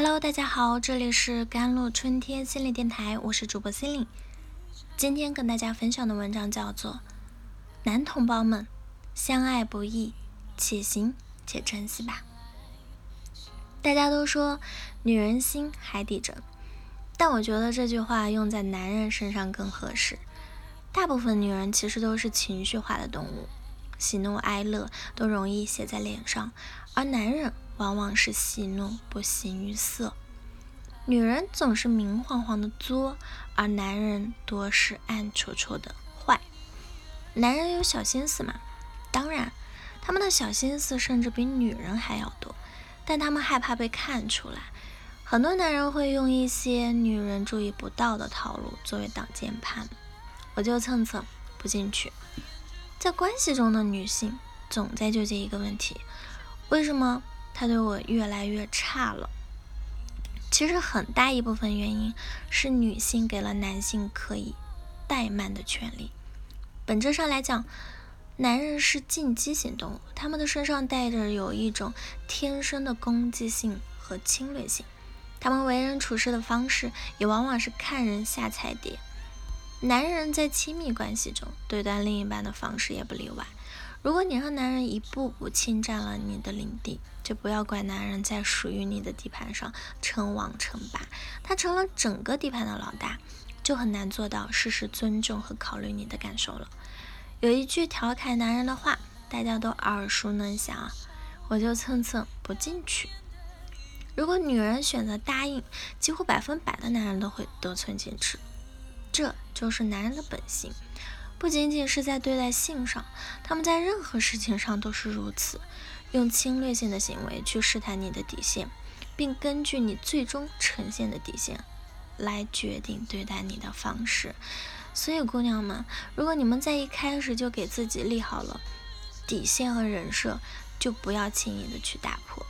Hello，大家好，这里是甘露春天心理电台，我是主播心灵。今天跟大家分享的文章叫做《男同胞们相爱不易，且行且珍惜吧》。大家都说女人心海底针，但我觉得这句话用在男人身上更合适。大部分女人其实都是情绪化的动物，喜怒哀乐都容易写在脸上，而男人。往往是喜怒不形于色，女人总是明晃晃的作，而男人多是暗戳戳的坏。男人有小心思吗？当然，他们的小心思甚至比女人还要多，但他们害怕被看出来。很多男人会用一些女人注意不到的套路作为挡箭牌，我就蹭蹭不进去。在关系中的女性总在纠结一个问题：为什么？他对我越来越差了。其实很大一部分原因是女性给了男性可以怠慢的权利。本质上来讲，男人是进击型动物，他们的身上带着有一种天生的攻击性和侵略性。他们为人处事的方式也往往是看人下菜碟。男人在亲密关系中对待另一半的方式也不例外。如果你让男人一步步侵占了你的领地，就不要怪男人在属于你的地盘上称王称霸。他成了整个地盘的老大，就很难做到事事尊重和考虑你的感受了。有一句调侃男人的话，大家都耳熟能详，我就蹭蹭不进去。如果女人选择答应，几乎百分百的男人都会得寸进尺，这就是男人的本性。不仅仅是在对待性上，他们在任何事情上都是如此，用侵略性的行为去试探你的底线，并根据你最终呈现的底线来决定对待你的方式。所以，姑娘们，如果你们在一开始就给自己立好了底线和人设，就不要轻易的去打破。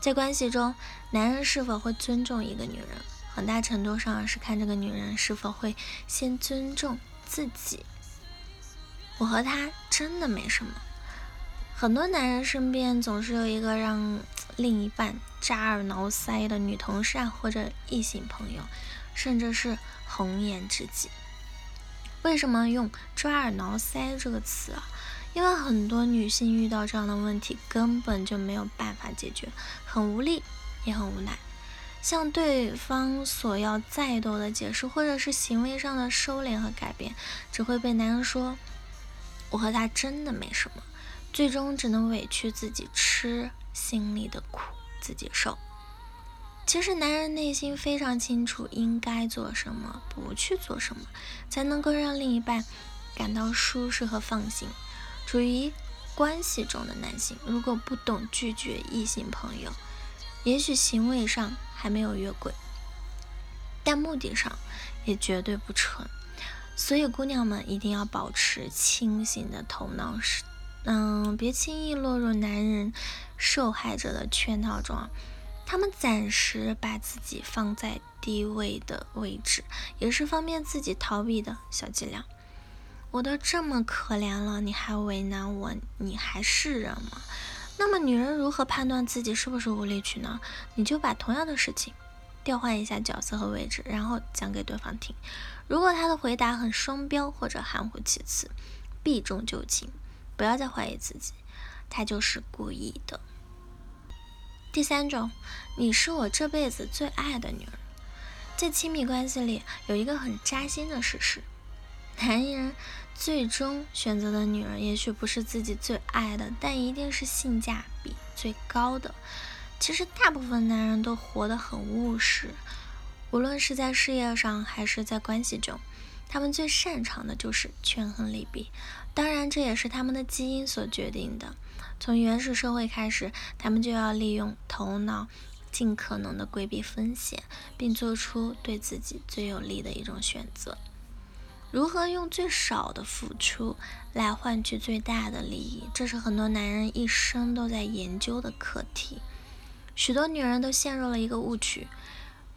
在关系中，男人是否会尊重一个女人，很大程度上是看这个女人是否会先尊重自己。我和他真的没什么。很多男人身边总是有一个让另一半扎耳挠腮的女同事啊，或者异性朋友，甚至是红颜知己。为什么用抓耳挠腮这个词啊？因为很多女性遇到这样的问题，根本就没有办法解决，很无力，也很无奈。向对方索要再多的解释，或者是行为上的收敛和改变，只会被男人说。我和他真的没什么，最终只能委屈自己吃心里的苦，自己受。其实男人内心非常清楚应该做什么，不去做什么，才能够让另一半感到舒适和放心。处于关系中的男性，如果不懂拒绝异性朋友，也许行为上还没有越轨，但目的上也绝对不纯。所以，姑娘们一定要保持清醒的头脑，是嗯，别轻易落入男人受害者的圈套中。他们暂时把自己放在低位的位置，也是方便自己逃避的小伎俩。我都这么可怜了，你还为难我，你还是人吗？那么，女人如何判断自己是不是无理取闹？你就把同样的事情。调换一下角色和位置，然后讲给对方听。如果他的回答很双标或者含糊其辞，避重就轻，不要再怀疑自己，他就是故意的。第三种，你是我这辈子最爱的女人。在亲密关系里，有一个很扎心的事实：男人最终选择的女人，也许不是自己最爱的，但一定是性价比最高的。其实大部分男人都活得很务实，无论是在事业上还是在关系中，他们最擅长的就是权衡利弊。当然，这也是他们的基因所决定的。从原始社会开始，他们就要利用头脑，尽可能的规避风险，并做出对自己最有利的一种选择。如何用最少的付出来换取最大的利益，这是很多男人一生都在研究的课题。许多女人都陷入了一个误区，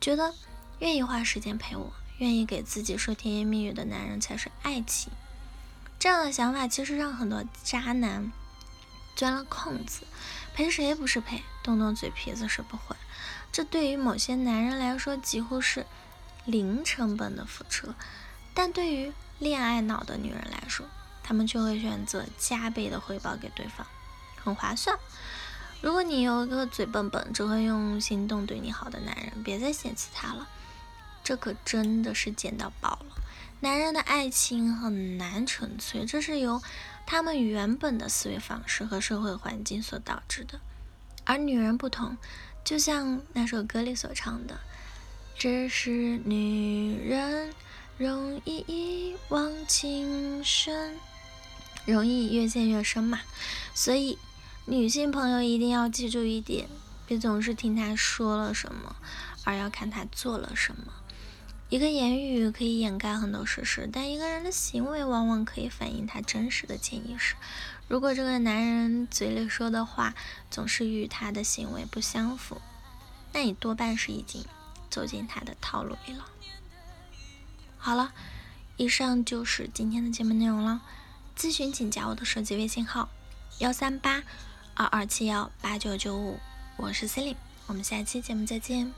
觉得愿意花时间陪我、愿意给自己说甜言蜜语的男人才是爱情。这样的想法其实让很多渣男钻了空子，陪谁不是陪？动动嘴皮子是不会。这对于某些男人来说几乎是零成本的付出，但对于恋爱脑的女人来说，他们却会选择加倍的回报给对方，很划算。如果你有一个嘴笨笨、只会用行动对你好的男人，别再嫌弃他了，这可真的是捡到宝了。男人的爱情很难纯粹，这是由他们原本的思维方式和社会环境所导致的。而女人不同，就像那首歌里所唱的：“只是女人容易一往情深，容易越陷越深嘛。”所以，女性朋友一定要记住一点：别总是听他说了什么，而要看他做了什么。一个言语可以掩盖很多事实，但一个人的行为往往可以反映他真实的潜意识。如果这个男人嘴里说的话总是与他的行为不相符，那你多半是已经走进他的套路里了。好了，以上就是今天的节目内容了。咨询请加我的手机微信号：幺三八二二七幺八九九五，我是 c e l i n e 我们下期节目再见。